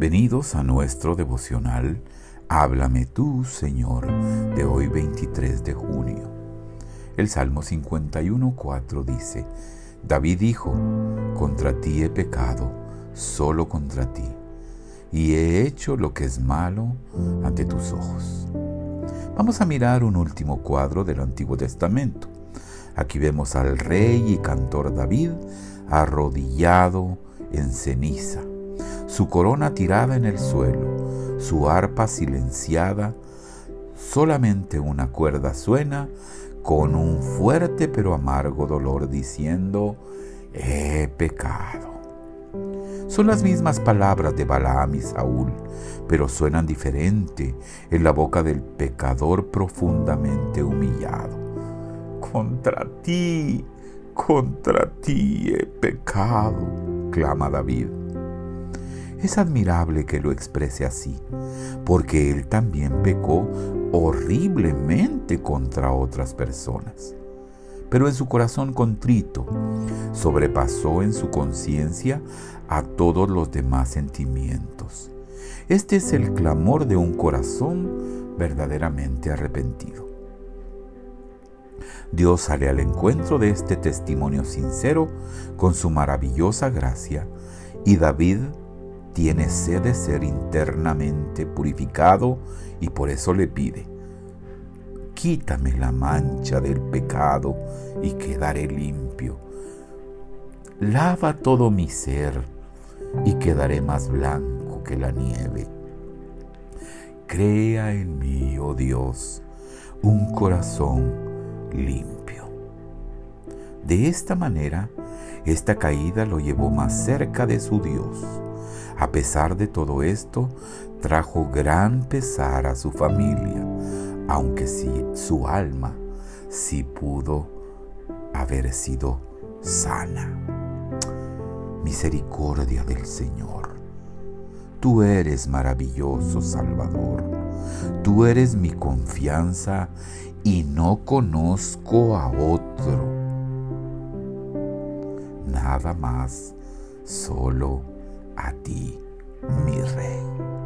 Bienvenidos a nuestro devocional Háblame tú, Señor, de hoy 23 de junio. El Salmo 51.4 dice, David dijo, contra ti he pecado, solo contra ti, y he hecho lo que es malo ante tus ojos. Vamos a mirar un último cuadro del Antiguo Testamento. Aquí vemos al rey y cantor David arrodillado en ceniza su corona tirada en el suelo, su arpa silenciada, solamente una cuerda suena con un fuerte pero amargo dolor diciendo, he pecado. Son las mismas palabras de Balaam y Saúl, pero suenan diferente en la boca del pecador profundamente humillado. Contra ti, contra ti he pecado, clama David. Es admirable que lo exprese así, porque él también pecó horriblemente contra otras personas. Pero en su corazón contrito sobrepasó en su conciencia a todos los demás sentimientos. Este es el clamor de un corazón verdaderamente arrepentido. Dios sale al encuentro de este testimonio sincero con su maravillosa gracia y David tiene sed de ser internamente purificado y por eso le pide, quítame la mancha del pecado y quedaré limpio. Lava todo mi ser y quedaré más blanco que la nieve. Crea en mí, oh Dios, un corazón limpio. De esta manera, esta caída lo llevó más cerca de su Dios a pesar de todo esto, trajo gran pesar a su familia, aunque si su alma sí pudo haber sido sana. Misericordia del Señor. Tú eres maravilloso Salvador. Tú eres mi confianza y no conozco a otro. Nada más, solo a ti, mi rey.